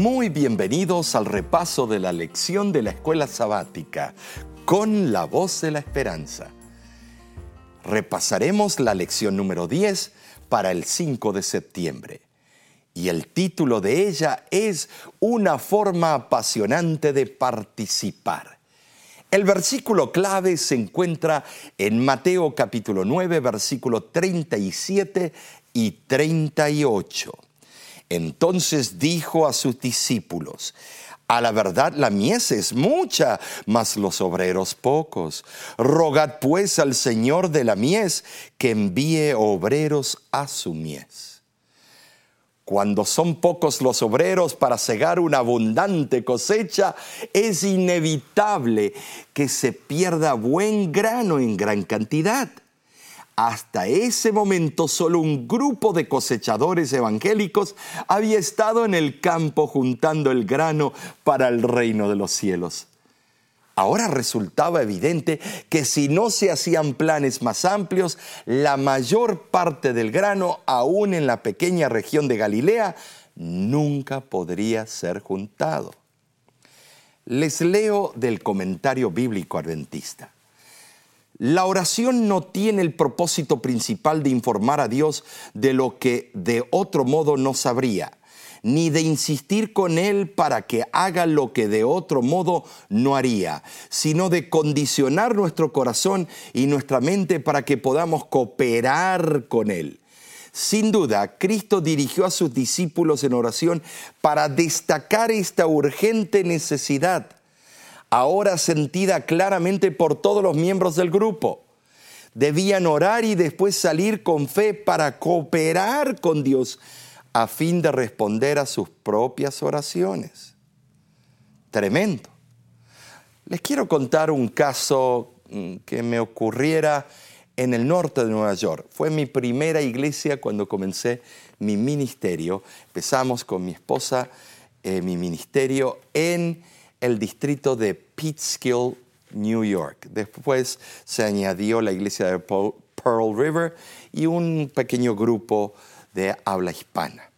Muy bienvenidos al repaso de la lección de la escuela sabática con la voz de la esperanza. Repasaremos la lección número 10 para el 5 de septiembre. Y el título de ella es Una forma apasionante de participar. El versículo clave se encuentra en Mateo capítulo 9, versículo 37 y 38. Entonces dijo a sus discípulos, a la verdad la mies es mucha, mas los obreros pocos. Rogad pues al Señor de la mies que envíe obreros a su mies. Cuando son pocos los obreros para cegar una abundante cosecha, es inevitable que se pierda buen grano en gran cantidad. Hasta ese momento solo un grupo de cosechadores evangélicos había estado en el campo juntando el grano para el reino de los cielos. Ahora resultaba evidente que si no se hacían planes más amplios, la mayor parte del grano, aún en la pequeña región de Galilea, nunca podría ser juntado. Les leo del comentario bíblico adventista. La oración no tiene el propósito principal de informar a Dios de lo que de otro modo no sabría, ni de insistir con Él para que haga lo que de otro modo no haría, sino de condicionar nuestro corazón y nuestra mente para que podamos cooperar con Él. Sin duda, Cristo dirigió a sus discípulos en oración para destacar esta urgente necesidad ahora sentida claramente por todos los miembros del grupo. Debían orar y después salir con fe para cooperar con Dios a fin de responder a sus propias oraciones. Tremendo. Les quiero contar un caso mm, que me ocurriera en el norte de Nueva York. Fue mi primera iglesia cuando comencé mi ministerio. Empezamos con mi esposa eh, mi ministerio en el distrito de Peekskill, New York. Después se añadió la iglesia de Pearl River y un pequeño grupo de habla hispana.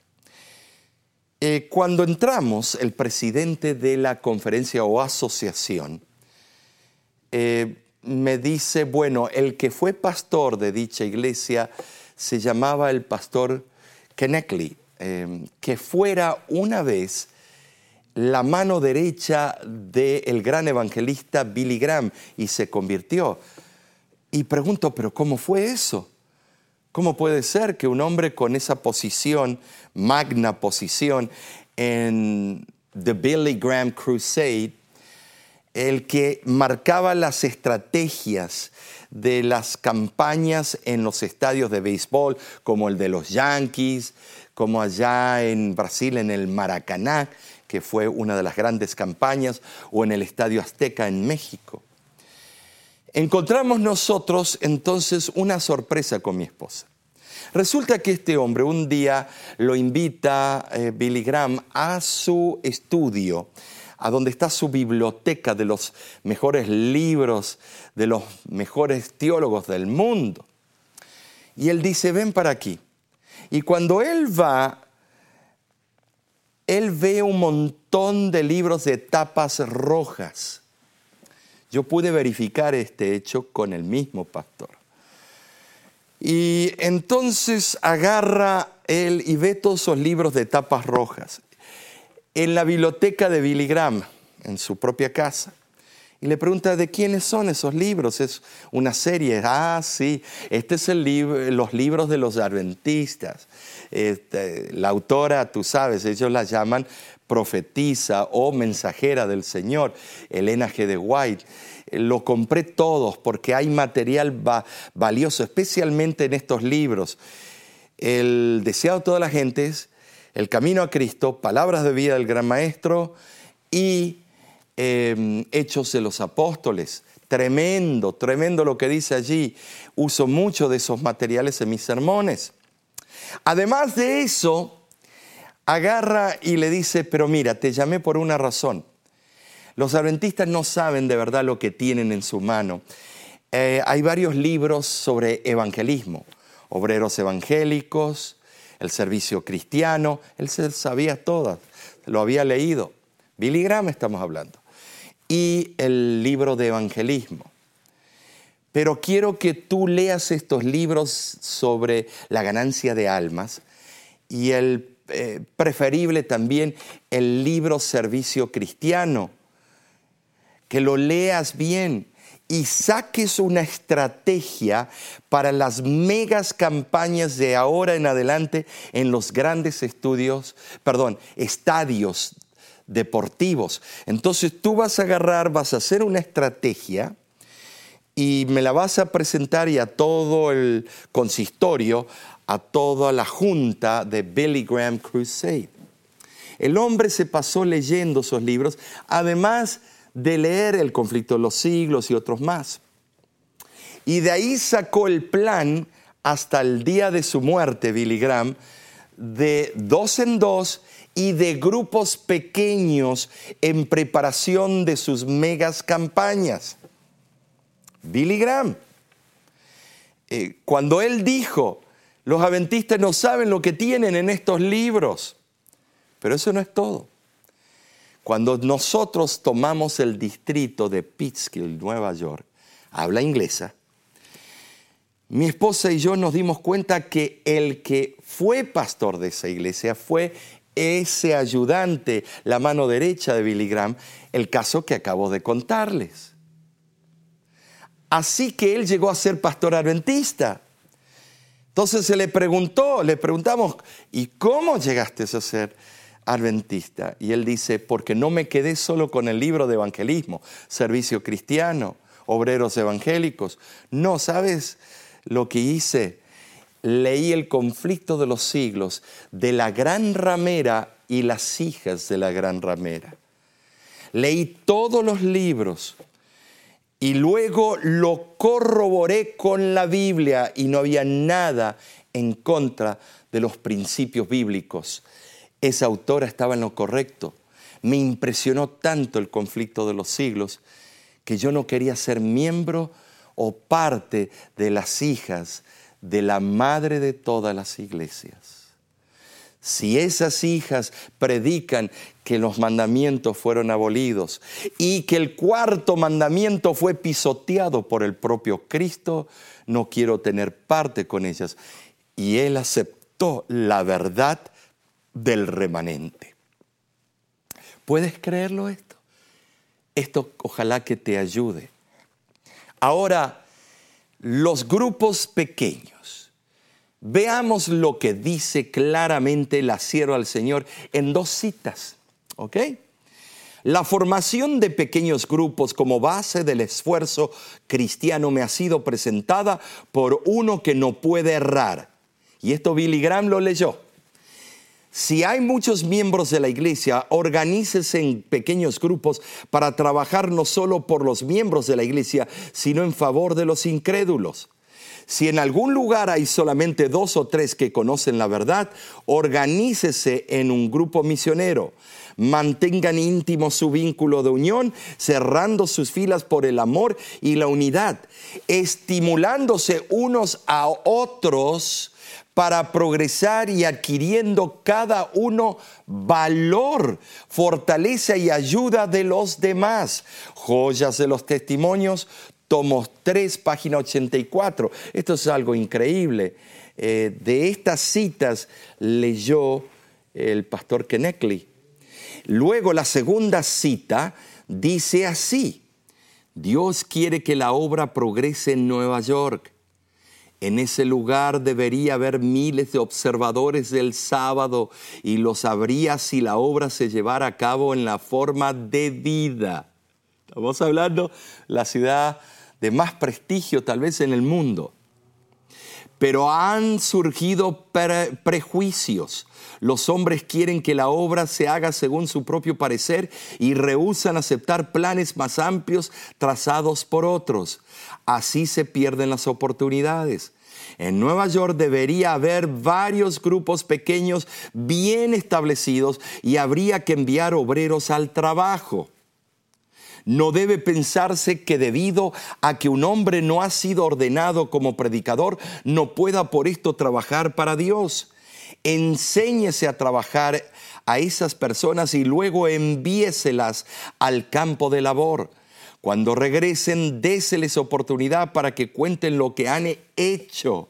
Eh, cuando entramos, el presidente de la conferencia o asociación eh, me dice, bueno, el que fue pastor de dicha iglesia se llamaba el pastor Kenneckley, eh, que fuera una vez la mano derecha del gran evangelista Billy Graham y se convirtió. Y pregunto, ¿pero cómo fue eso? ¿Cómo puede ser que un hombre con esa posición, magna posición, en The Billy Graham Crusade, el que marcaba las estrategias de las campañas en los estadios de béisbol, como el de los Yankees, como allá en Brasil en el Maracaná, que fue una de las grandes campañas, o en el Estadio Azteca en México. Encontramos nosotros entonces una sorpresa con mi esposa. Resulta que este hombre un día lo invita eh, Billy Graham a su estudio, a donde está su biblioteca de los mejores libros, de los mejores teólogos del mundo. Y él dice, ven para aquí. Y cuando él va él ve un montón de libros de tapas rojas. Yo pude verificar este hecho con el mismo pastor. Y entonces agarra él y ve todos esos libros de tapas rojas en la biblioteca de Billy Graham, en su propia casa. Y le pregunta, ¿de quiénes son esos libros? Es una serie. Ah, sí, este es el libro, los libros de los adventistas. Este, la autora, tú sabes, ellos la llaman profetisa o mensajera del Señor, Elena G. de White. Lo compré todos porque hay material valioso, especialmente en estos libros. El deseado de todas las gentes, El camino a Cristo, Palabras de vida del Gran Maestro y Em, Hechos de los Apóstoles. Tremendo, tremendo lo que dice allí. Uso mucho de esos materiales en mis sermones. Además de eso, agarra y le dice, pero mira, te llamé por una razón. Los adventistas no saben de verdad lo que tienen en su mano. Eh, hay varios libros sobre evangelismo, obreros evangélicos, el servicio cristiano, él se sabía todas, lo había leído. Billy Graham estamos hablando. Y el libro de evangelismo. Pero quiero que tú leas estos libros sobre la ganancia de almas y el eh, preferible también el libro Servicio Cristiano. Que lo leas bien y saques una estrategia para las megas campañas de ahora en adelante en los grandes estudios, perdón, estadios deportivos. Entonces tú vas a agarrar, vas a hacer una estrategia y me la vas a presentar y a todo el consistorio, a toda la junta de Billy Graham Crusade. El hombre se pasó leyendo esos libros, además de leer El conflicto de los siglos y otros más. Y de ahí sacó el plan hasta el día de su muerte, Billy Graham, de dos en dos y de grupos pequeños en preparación de sus megas campañas. Billy Graham, eh, cuando él dijo, los adventistas no saben lo que tienen en estos libros, pero eso no es todo. Cuando nosotros tomamos el distrito de Pittsfield, Nueva York, habla inglesa, mi esposa y yo nos dimos cuenta que el que fue pastor de esa iglesia fue ese ayudante, la mano derecha de Billy Graham, el caso que acabo de contarles. Así que él llegó a ser pastor adventista. Entonces se le preguntó, le preguntamos, ¿y cómo llegaste a ser adventista? Y él dice, porque no me quedé solo con el libro de evangelismo, servicio cristiano, obreros evangélicos. No, ¿sabes lo que hice? Leí el conflicto de los siglos de la gran ramera y las hijas de la gran ramera. Leí todos los libros y luego lo corroboré con la Biblia y no había nada en contra de los principios bíblicos. Esa autora estaba en lo correcto. Me impresionó tanto el conflicto de los siglos que yo no quería ser miembro o parte de las hijas de la madre de todas las iglesias. Si esas hijas predican que los mandamientos fueron abolidos y que el cuarto mandamiento fue pisoteado por el propio Cristo, no quiero tener parte con ellas. Y él aceptó la verdad del remanente. ¿Puedes creerlo esto? Esto ojalá que te ayude. Ahora, los grupos pequeños Veamos lo que dice claramente la sierva al Señor en dos citas. ¿Ok? La formación de pequeños grupos como base del esfuerzo cristiano me ha sido presentada por uno que no puede errar. Y esto Billy Graham lo leyó. Si hay muchos miembros de la iglesia, organícese en pequeños grupos para trabajar no solo por los miembros de la iglesia, sino en favor de los incrédulos. Si en algún lugar hay solamente dos o tres que conocen la verdad, organícese en un grupo misionero. Mantengan íntimo su vínculo de unión, cerrando sus filas por el amor y la unidad, estimulándose unos a otros para progresar y adquiriendo cada uno valor, fortaleza y ayuda de los demás. Joyas de los testimonios, tomos 3, página 84. Esto es algo increíble. Eh, de estas citas leyó el pastor Keneckley. Luego la segunda cita dice así, Dios quiere que la obra progrese en Nueva York. En ese lugar debería haber miles de observadores del sábado y los habría si la obra se llevara a cabo en la forma debida. Estamos hablando la ciudad de más prestigio tal vez en el mundo. Pero han surgido prejuicios. Los hombres quieren que la obra se haga según su propio parecer y rehusan aceptar planes más amplios trazados por otros. Así se pierden las oportunidades. En Nueva York debería haber varios grupos pequeños bien establecidos y habría que enviar obreros al trabajo. No debe pensarse que debido a que un hombre no ha sido ordenado como predicador, no pueda por esto trabajar para Dios. enséñese a trabajar a esas personas y luego envíeselas al campo de labor. Cuando regresen, déseles oportunidad para que cuenten lo que han hecho,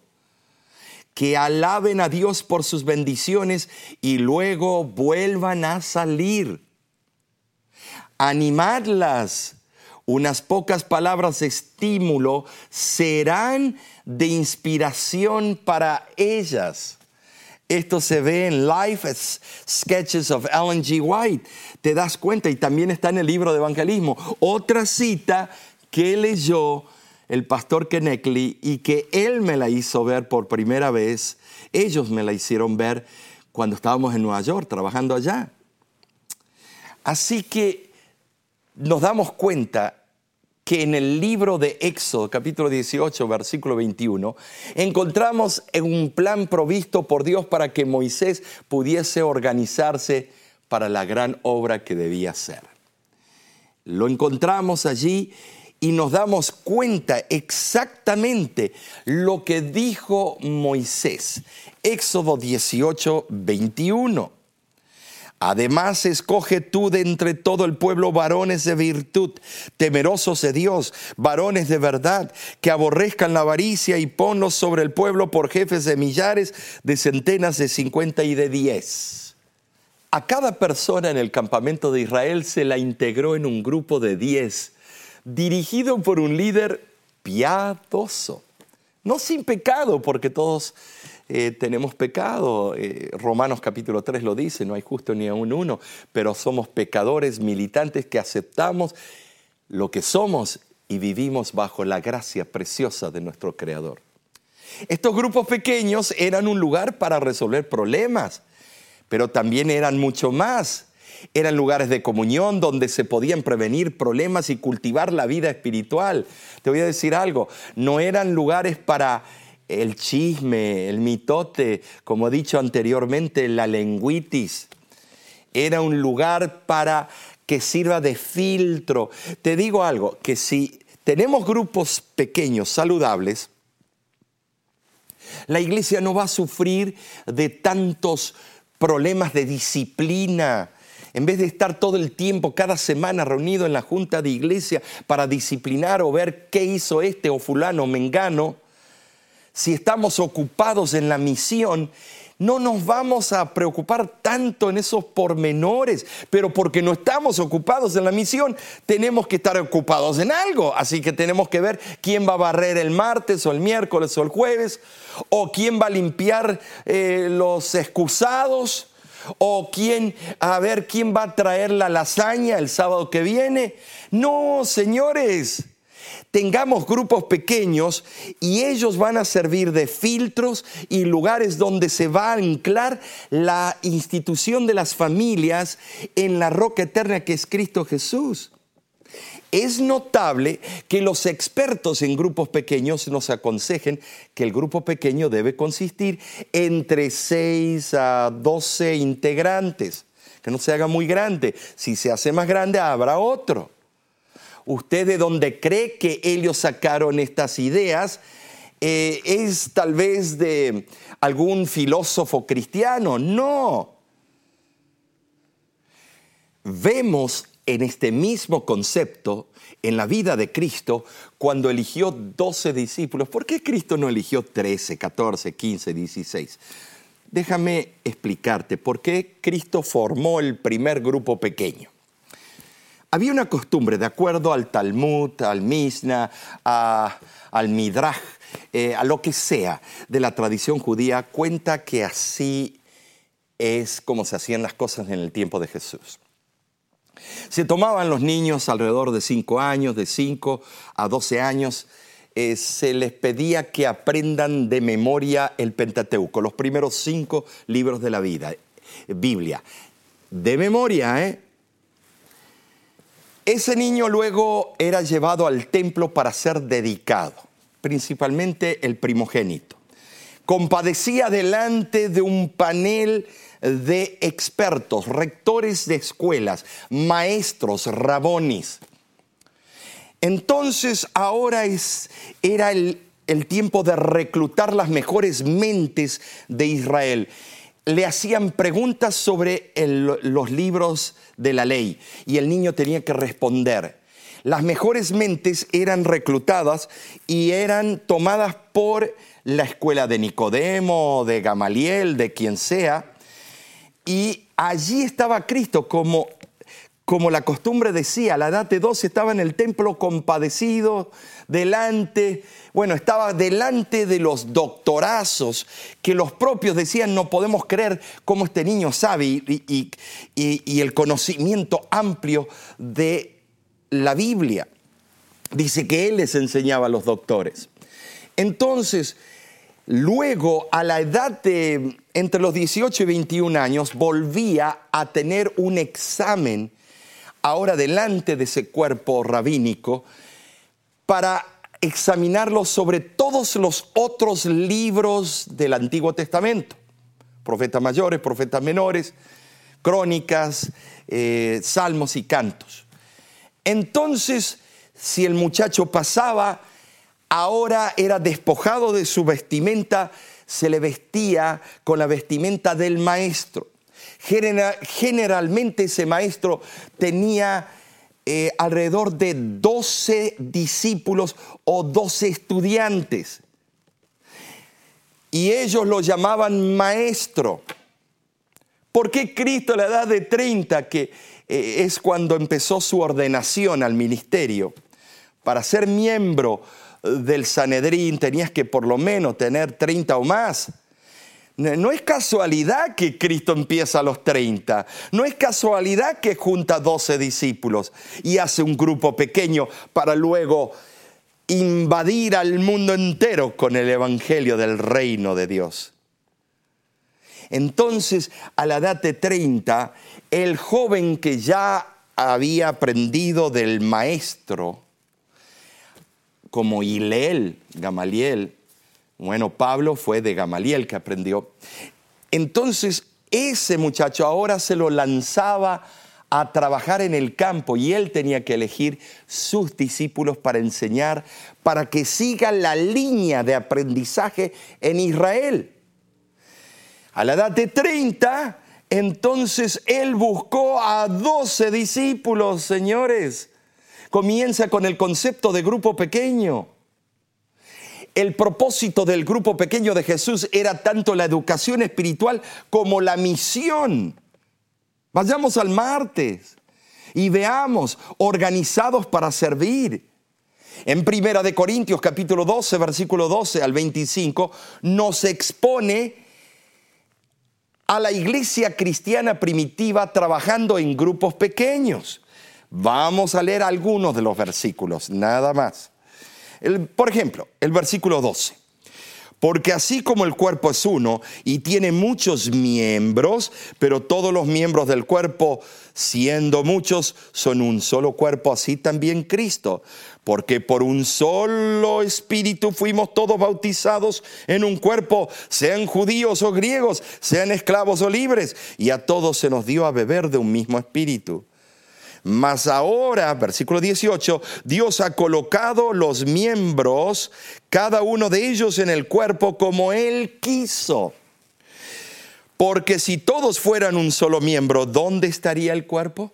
que alaben a Dios por sus bendiciones y luego vuelvan a salir. Animadlas. Unas pocas palabras de estímulo serán de inspiración para ellas. Esto se ve en Life Sketches of Ellen G. White. Te das cuenta y también está en el libro de evangelismo. Otra cita que leyó el pastor Keneckley y que él me la hizo ver por primera vez. Ellos me la hicieron ver cuando estábamos en Nueva York trabajando allá. Así que nos damos cuenta que en el libro de Éxodo, capítulo 18, versículo 21, encontramos un plan provisto por Dios para que Moisés pudiese organizarse para la gran obra que debía hacer. Lo encontramos allí y nos damos cuenta exactamente lo que dijo Moisés. Éxodo 18, 21. Además, escoge tú de entre todo el pueblo varones de virtud, temerosos de Dios, varones de verdad, que aborrezcan la avaricia y ponlos sobre el pueblo por jefes de millares, de centenas, de cincuenta y de diez. A cada persona en el campamento de Israel se la integró en un grupo de diez, dirigido por un líder piadoso, no sin pecado, porque todos eh, tenemos pecado. Eh, Romanos capítulo 3 lo dice, no hay justo ni aún uno, pero somos pecadores militantes que aceptamos lo que somos y vivimos bajo la gracia preciosa de nuestro Creador. Estos grupos pequeños eran un lugar para resolver problemas, pero también eran mucho más. Eran lugares de comunión donde se podían prevenir problemas y cultivar la vida espiritual. Te voy a decir algo, no eran lugares para el chisme, el mitote, como he dicho anteriormente, la lenguitis. Era un lugar para que sirva de filtro. Te digo algo, que si tenemos grupos pequeños, saludables, la iglesia no va a sufrir de tantos problemas de disciplina. En vez de estar todo el tiempo, cada semana reunido en la junta de iglesia para disciplinar o ver qué hizo este o fulano mengano, si estamos ocupados en la misión, no nos vamos a preocupar tanto en esos pormenores, pero porque no estamos ocupados en la misión, tenemos que estar ocupados en algo. Así que tenemos que ver quién va a barrer el martes o el miércoles o el jueves, o quién va a limpiar eh, los excusados, o quién, a ver quién va a traer la lasaña el sábado que viene. No, señores tengamos grupos pequeños y ellos van a servir de filtros y lugares donde se va a anclar la institución de las familias en la roca eterna que es Cristo Jesús. Es notable que los expertos en grupos pequeños nos aconsejen que el grupo pequeño debe consistir entre 6 a 12 integrantes, que no se haga muy grande. Si se hace más grande, habrá otro usted de donde cree que ellos sacaron estas ideas, eh, es tal vez de algún filósofo cristiano. No. Vemos en este mismo concepto en la vida de Cristo cuando eligió 12 discípulos. ¿Por qué Cristo no eligió 13, 14, 15, 16? Déjame explicarte por qué Cristo formó el primer grupo pequeño. Había una costumbre, de acuerdo al Talmud, al Mishnah, al Midrash, eh, a lo que sea de la tradición judía, cuenta que así es como se hacían las cosas en el tiempo de Jesús. Se tomaban los niños alrededor de 5 años, de 5 a 12 años, eh, se les pedía que aprendan de memoria el Pentateuco, los primeros cinco libros de la vida, Biblia. De memoria, ¿eh? Ese niño luego era llevado al templo para ser dedicado, principalmente el primogénito. Compadecía delante de un panel de expertos, rectores de escuelas, maestros, rabonis. Entonces ahora es, era el, el tiempo de reclutar las mejores mentes de Israel. Le hacían preguntas sobre los libros de la ley y el niño tenía que responder. Las mejores mentes eran reclutadas y eran tomadas por la escuela de Nicodemo, de Gamaliel, de quien sea, y allí estaba Cristo como como la costumbre decía, a la edad de 12 estaba en el templo compadecido, delante, bueno, estaba delante de los doctorazos que los propios decían, no podemos creer cómo este niño sabe y, y el conocimiento amplio de la Biblia. Dice que él les enseñaba a los doctores. Entonces, luego, a la edad de entre los 18 y 21 años, volvía a tener un examen ahora delante de ese cuerpo rabínico para examinarlo sobre todos los otros libros del Antiguo Testamento, profetas mayores, profetas menores, crónicas, eh, salmos y cantos. Entonces, si el muchacho pasaba, ahora era despojado de su vestimenta, se le vestía con la vestimenta del maestro generalmente ese maestro tenía eh, alrededor de 12 discípulos o 12 estudiantes. Y ellos lo llamaban maestro. ¿Por qué Cristo a la edad de 30, que eh, es cuando empezó su ordenación al ministerio, para ser miembro del Sanedrín tenías que por lo menos tener 30 o más? No es casualidad que Cristo empieza a los 30. No es casualidad que junta 12 discípulos y hace un grupo pequeño para luego invadir al mundo entero con el Evangelio del reino de Dios. Entonces, a la edad de 30, el joven que ya había aprendido del maestro, como Hilel, Gamaliel, bueno, Pablo fue de Gamaliel que aprendió. Entonces, ese muchacho ahora se lo lanzaba a trabajar en el campo y él tenía que elegir sus discípulos para enseñar, para que siga la línea de aprendizaje en Israel. A la edad de 30, entonces él buscó a 12 discípulos, señores. Comienza con el concepto de grupo pequeño. El propósito del grupo pequeño de Jesús era tanto la educación espiritual como la misión. Vayamos al martes y veamos organizados para servir. En Primera de Corintios capítulo 12, versículo 12 al 25 nos expone a la iglesia cristiana primitiva trabajando en grupos pequeños. Vamos a leer algunos de los versículos, nada más por ejemplo, el versículo 12. Porque así como el cuerpo es uno y tiene muchos miembros, pero todos los miembros del cuerpo, siendo muchos, son un solo cuerpo, así también Cristo. Porque por un solo espíritu fuimos todos bautizados en un cuerpo, sean judíos o griegos, sean esclavos o libres, y a todos se nos dio a beber de un mismo espíritu. Mas ahora, versículo 18, Dios ha colocado los miembros, cada uno de ellos en el cuerpo como Él quiso. Porque si todos fueran un solo miembro, ¿dónde estaría el cuerpo?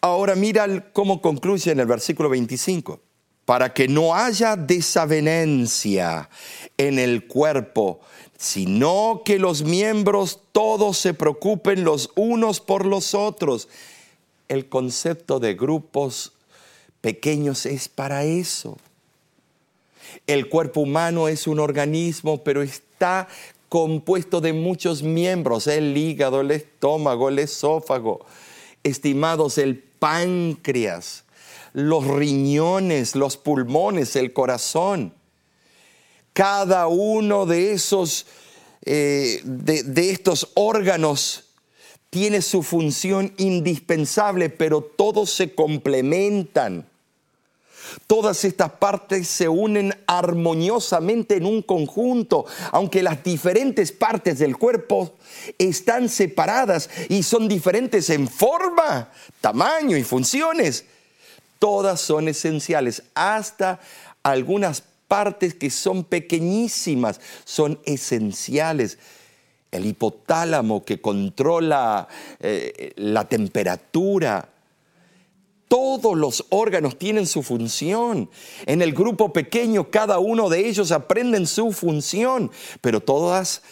Ahora mira cómo concluye en el versículo 25. Para que no haya desavenencia en el cuerpo, sino que los miembros todos se preocupen los unos por los otros el concepto de grupos pequeños es para eso. El cuerpo humano es un organismo, pero está compuesto de muchos miembros, el hígado, el estómago, el esófago, estimados el páncreas, los riñones, los pulmones, el corazón. Cada uno de esos, eh, de estos órganos tiene su función indispensable, pero todos se complementan. Todas estas partes se unen armoniosamente en un conjunto, aunque las diferentes partes del cuerpo están separadas y son diferentes en forma, tamaño y funciones. Todas son esenciales, hasta algunas partes que son pequeñísimas, son esenciales el hipotálamo que controla eh, la temperatura. Todos los órganos tienen su función. En el grupo pequeño cada uno de ellos aprenden su función, pero todas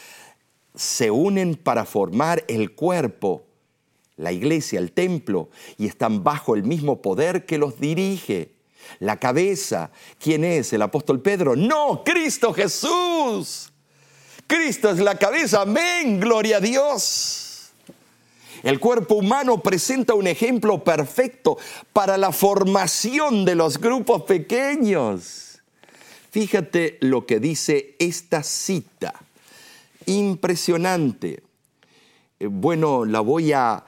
se unen para formar el cuerpo, la iglesia, el templo, y están bajo el mismo poder que los dirige. La cabeza, ¿quién es? ¿El apóstol Pedro? No, Cristo Jesús. Cristo es la cabeza, amén, gloria a Dios. El cuerpo humano presenta un ejemplo perfecto para la formación de los grupos pequeños. Fíjate lo que dice esta cita. Impresionante. Eh, bueno, la voy a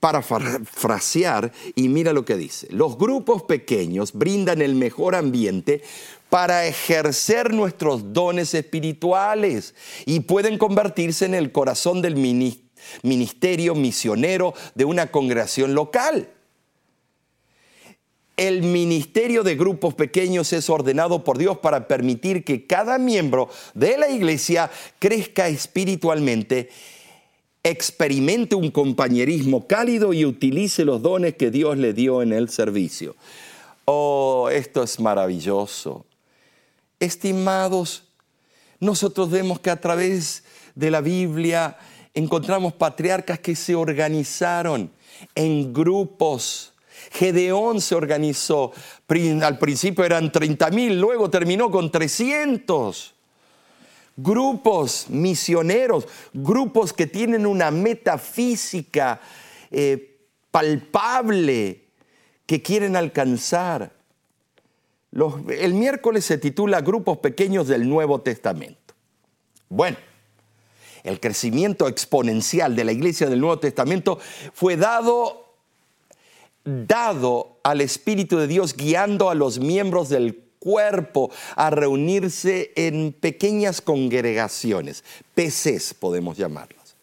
parafrasear y mira lo que dice. Los grupos pequeños brindan el mejor ambiente para ejercer nuestros dones espirituales y pueden convertirse en el corazón del ministerio misionero de una congregación local. El ministerio de grupos pequeños es ordenado por Dios para permitir que cada miembro de la iglesia crezca espiritualmente, experimente un compañerismo cálido y utilice los dones que Dios le dio en el servicio. Oh, esto es maravilloso. Estimados, nosotros vemos que a través de la Biblia encontramos patriarcas que se organizaron en grupos. Gedeón se organizó, al principio eran 30 mil, luego terminó con 300. Grupos misioneros, grupos que tienen una metafísica eh, palpable que quieren alcanzar el miércoles se titula Grupos Pequeños del Nuevo Testamento. Bueno, el crecimiento exponencial de la iglesia del Nuevo Testamento fue dado, dado al Espíritu de Dios guiando a los miembros del cuerpo a reunirse en pequeñas congregaciones, PCs podemos llamarlos,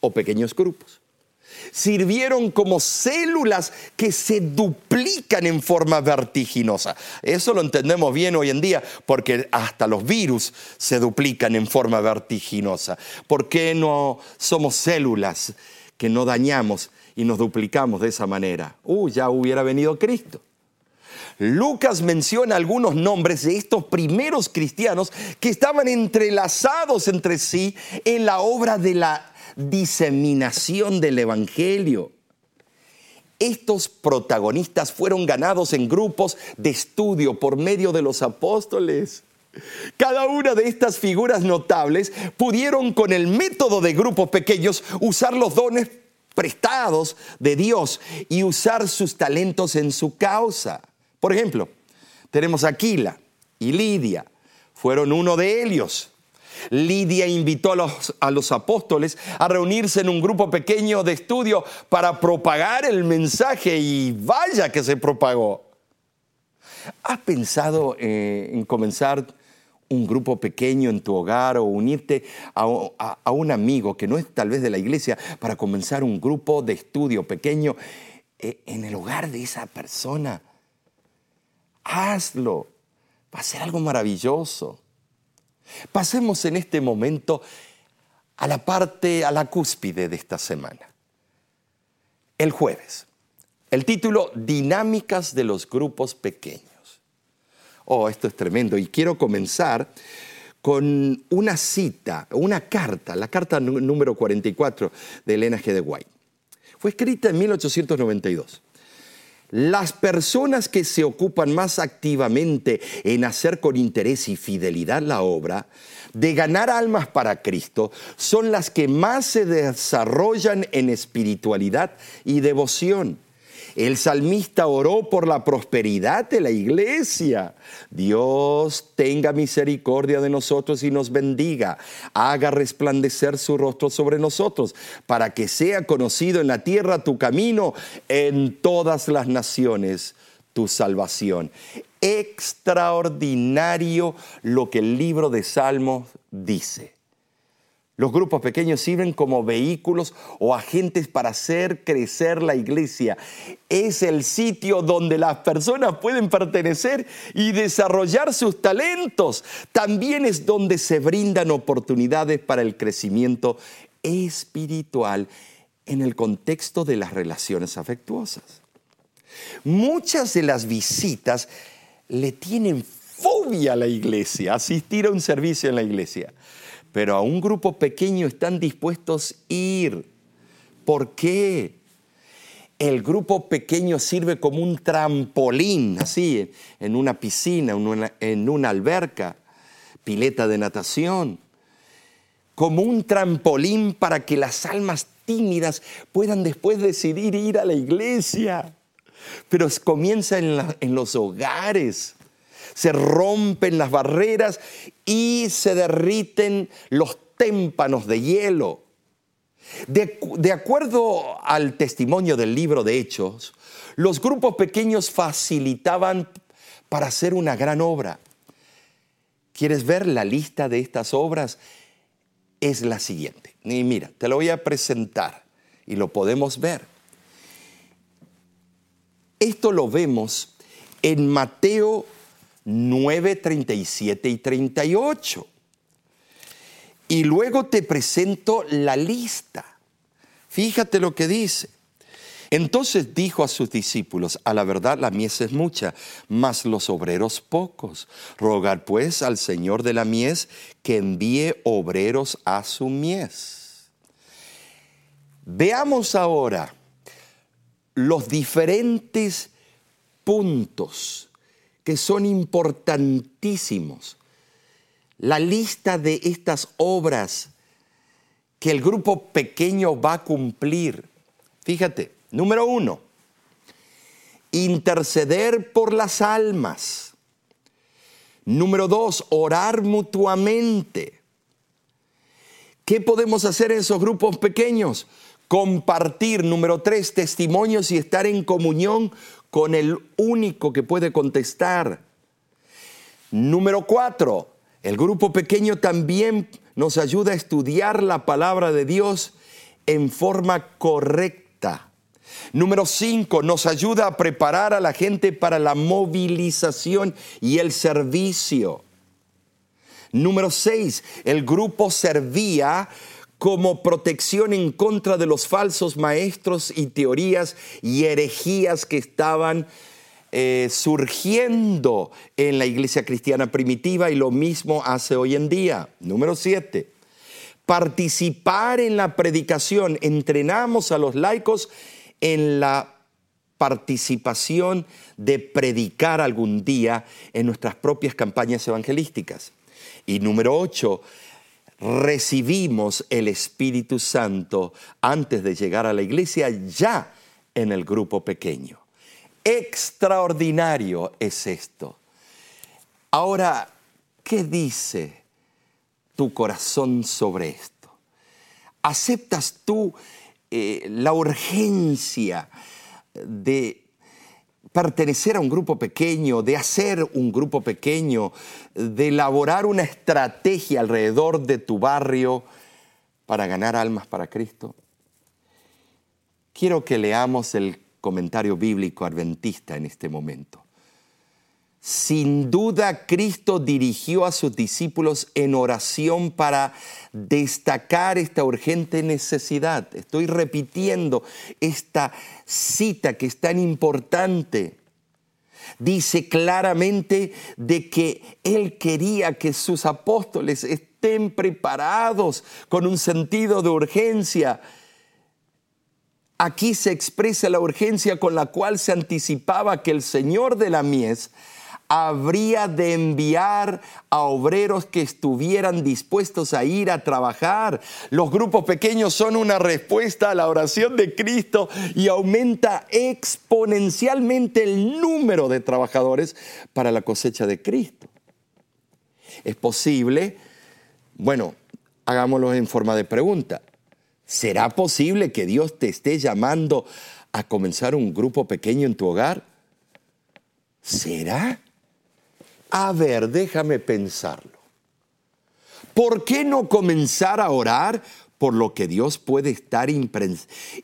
o pequeños grupos sirvieron como células que se duplican en forma vertiginosa. Eso lo entendemos bien hoy en día porque hasta los virus se duplican en forma vertiginosa. ¿Por qué no somos células que no dañamos y nos duplicamos de esa manera? Uh, ya hubiera venido Cristo. Lucas menciona algunos nombres de estos primeros cristianos que estaban entrelazados entre sí en la obra de la diseminación del Evangelio. Estos protagonistas fueron ganados en grupos de estudio por medio de los apóstoles. Cada una de estas figuras notables pudieron con el método de grupos pequeños usar los dones prestados de Dios y usar sus talentos en su causa. Por ejemplo, tenemos a Aquila y Lidia, fueron uno de ellos. Lidia invitó a los, a los, apóstoles a reunirse en un grupo pequeño de estudio para propagar el mensaje y vaya que se propagó. ¿Has pensado eh, en comenzar un grupo pequeño en tu hogar o unirte a, un amigo que no es tal vez de la iglesia para comenzar un grupo de estudio pequeño eh, en el hogar de esa persona? Hazlo. Va a ser algo maravilloso. Pasemos en este momento a la parte, a la cúspide de esta semana. El jueves. El título, Dinámicas de los grupos pequeños. Oh, esto es tremendo. Y quiero comenzar con una cita, una carta, la carta número 44 de Elena G. de White. Fue escrita en 1892. Las personas que se ocupan más activamente en hacer con interés y fidelidad la obra, de ganar almas para Cristo, son las que más se desarrollan en espiritualidad y devoción. El salmista oró por la prosperidad de la iglesia. Dios tenga misericordia de nosotros y nos bendiga. Haga resplandecer su rostro sobre nosotros, para que sea conocido en la tierra tu camino, en todas las naciones tu salvación. Extraordinario lo que el libro de Salmos dice. Los grupos pequeños sirven como vehículos o agentes para hacer crecer la iglesia. Es el sitio donde las personas pueden pertenecer y desarrollar sus talentos. También es donde se brindan oportunidades para el crecimiento espiritual en el contexto de las relaciones afectuosas. Muchas de las visitas le tienen fobia a la iglesia, asistir a un servicio en la iglesia pero a un grupo pequeño están dispuestos a ir. ¿Por qué? El grupo pequeño sirve como un trampolín, así, en una piscina, en una alberca, pileta de natación, como un trampolín para que las almas tímidas puedan después decidir ir a la iglesia. Pero comienza en, en los hogares se rompen las barreras y se derriten los témpanos de hielo. De, acuerdo al testimonio del libro de Hechos, los grupos pequeños facilitaban para hacer una gran obra. ¿Quieres ver la lista de estas obras? Es la siguiente. Y mira, te lo voy a presentar y lo podemos ver. Esto lo vemos en Mateo 9, 37 y 38. Y luego te presento la lista. Fíjate lo que dice. Entonces dijo a sus discípulos, a la verdad la mies es mucha, mas los obreros pocos. Rogar pues al Señor de la mies que envíe obreros a su mies. Veamos ahora los diferentes puntos que son importantísimos. La lista de estas obras que el grupo pequeño va a cumplir. Fíjate, número uno, interceder por las almas. Número dos, orar mutuamente. ¿Qué podemos hacer en esos grupos pequeños? Compartir, número tres, testimonios y estar en comunión con el único que puede contestar. Número cuatro, el grupo pequeño también nos ayuda a estudiar la palabra de Dios en forma correcta. Número cinco, nos ayuda a preparar a la gente para la movilización y el servicio. Número seis, el grupo servía como protección en contra de los falsos maestros y teorías y herejías que estaban eh, surgiendo en la iglesia cristiana primitiva y lo mismo hace hoy en día. Número siete, participar en la predicación. Entrenamos a los laicos en la participación de predicar algún día en nuestras propias campañas evangelísticas. Y número ocho, recibimos el Espíritu Santo antes de llegar a la iglesia ya en el grupo pequeño. Extraordinario es esto. Ahora, ¿qué dice tu corazón sobre esto? ¿Aceptas tú eh, la urgencia de pertenecer a un grupo pequeño, de hacer un grupo pequeño, de elaborar una estrategia alrededor de tu barrio para ganar almas para Cristo? Quiero que leamos el comentario bíblico adventista en este momento. Sin duda, Cristo dirigió a sus discípulos en oración para destacar esta urgente necesidad. Estoy repitiendo esta cita que es tan importante. Dice claramente de que Él quería que sus apóstoles estén preparados con un sentido de urgencia. Aquí se expresa la urgencia con la cual se anticipaba que el Señor de la mies habría de enviar a obreros que estuvieran dispuestos a ir a trabajar. Los grupos pequeños son una respuesta a la oración de Cristo y aumenta exponencialmente el número de trabajadores para la cosecha de Cristo. Es posible, bueno, hagámoslo en forma de pregunta. ¿Será posible que Dios te esté llamando a comenzar un grupo pequeño en tu hogar? ¿Será? A ver, déjame pensarlo. ¿Por qué no comenzar a orar por lo que Dios puede estar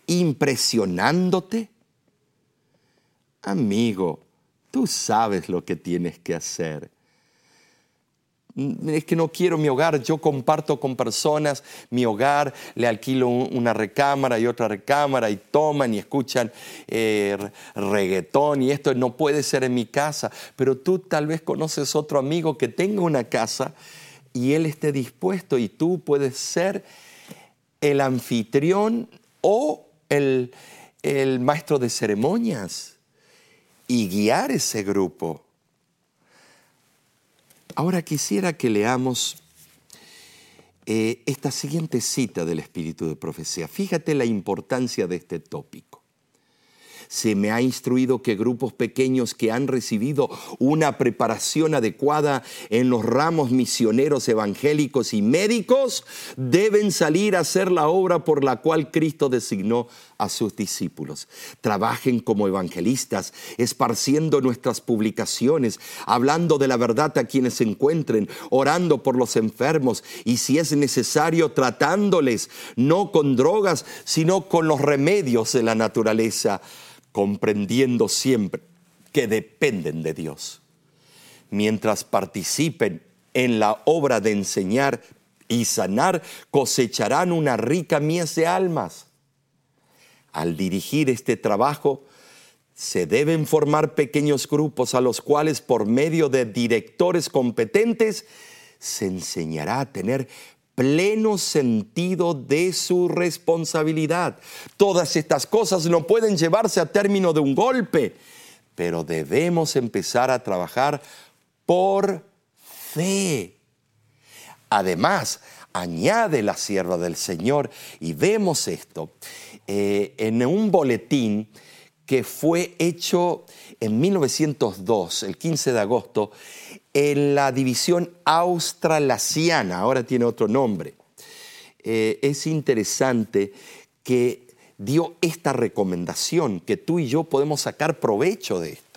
impresionándote? Amigo, tú sabes lo que tienes que hacer. Mm, es que no quiero mi hogar, yo comparto con personas mi hogar, le alquilo una recámara y otra recámara y toman y escuchan eh, reggaetón y esto no puede ser en mi casa, pero tú tal vez conoces otro amigo que tenga una casa y él esté dispuesto y tú puedes ser el anfitrión o el, el maestro de ceremonias y guiar ese grupo. Ahora quisiera que leamos eh, esta siguiente cita del Espíritu de Profecía. Fíjate la importancia de este tópico. Se me ha instruido que grupos pequeños que han recibido una preparación adecuada en los ramos misioneros evangélicos y médicos deben salir a hacer la obra por la cual Cristo designó a sus discípulos. Trabajen como evangelistas, esparciendo nuestras publicaciones, hablando de la verdad a quienes se encuentren, orando por los enfermos y si es necesario tratándoles, no con drogas, sino con los remedios de la naturaleza comprendiendo siempre que dependen de Dios. Mientras participen en la obra de enseñar y sanar, cosecharán una rica mies de almas. Al dirigir este trabajo, se deben formar pequeños grupos a los cuales por medio de directores competentes se enseñará a tener pleno sentido de su responsabilidad. Todas estas cosas no pueden llevarse a término de un golpe, pero debemos empezar a trabajar por fe. Además, añade la sierva del Señor y vemos esto eh, en un boletín que fue hecho en 1902, el 15 de agosto, en la división australasiana, ahora tiene otro nombre. Eh, es interesante que dio esta recomendación, que tú y yo podemos sacar provecho de esto.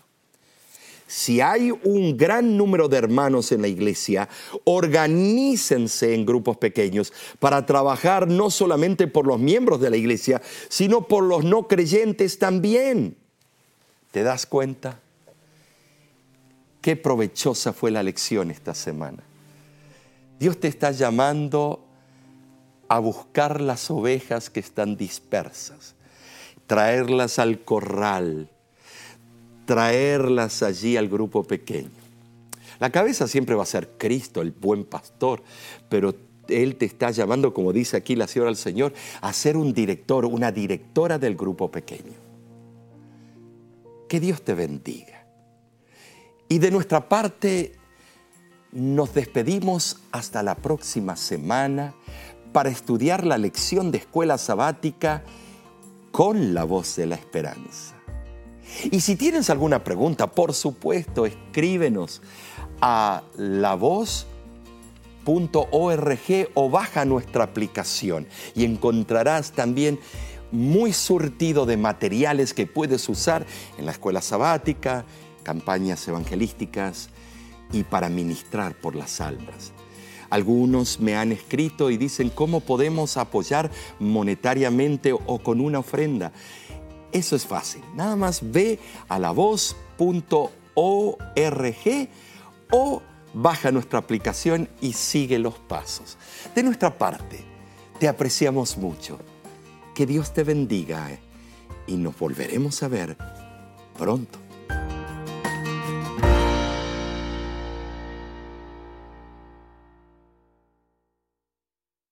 Si hay un gran número de hermanos en la iglesia, organícense en grupos pequeños para trabajar no solamente por los miembros de la iglesia, sino por los no creyentes también. ¿Te das cuenta? Qué provechosa fue la lección esta semana. Dios te está llamando a buscar las ovejas que están dispersas, traerlas al corral, traerlas allí al grupo pequeño. La cabeza siempre va a ser Cristo, el buen pastor, pero Él te está llamando, como dice aquí la señora del Señor, a ser un director, una directora del grupo pequeño. Que Dios te bendiga. Y de nuestra parte, nos despedimos hasta la próxima semana para estudiar la lección de escuela sabática con la voz de la esperanza. Y si tienes alguna pregunta, por supuesto, escríbenos a lavoz.org o baja nuestra aplicación y encontrarás también muy surtido de materiales que puedes usar en la escuela sabática, campañas evangelísticas y para ministrar por las almas. Algunos me han escrito y dicen cómo podemos apoyar monetariamente o con una ofrenda. Eso es fácil. Nada más ve a la voz.org o baja nuestra aplicación y sigue los pasos. De nuestra parte, te apreciamos mucho. Que Dios te bendiga y nos volveremos a ver pronto.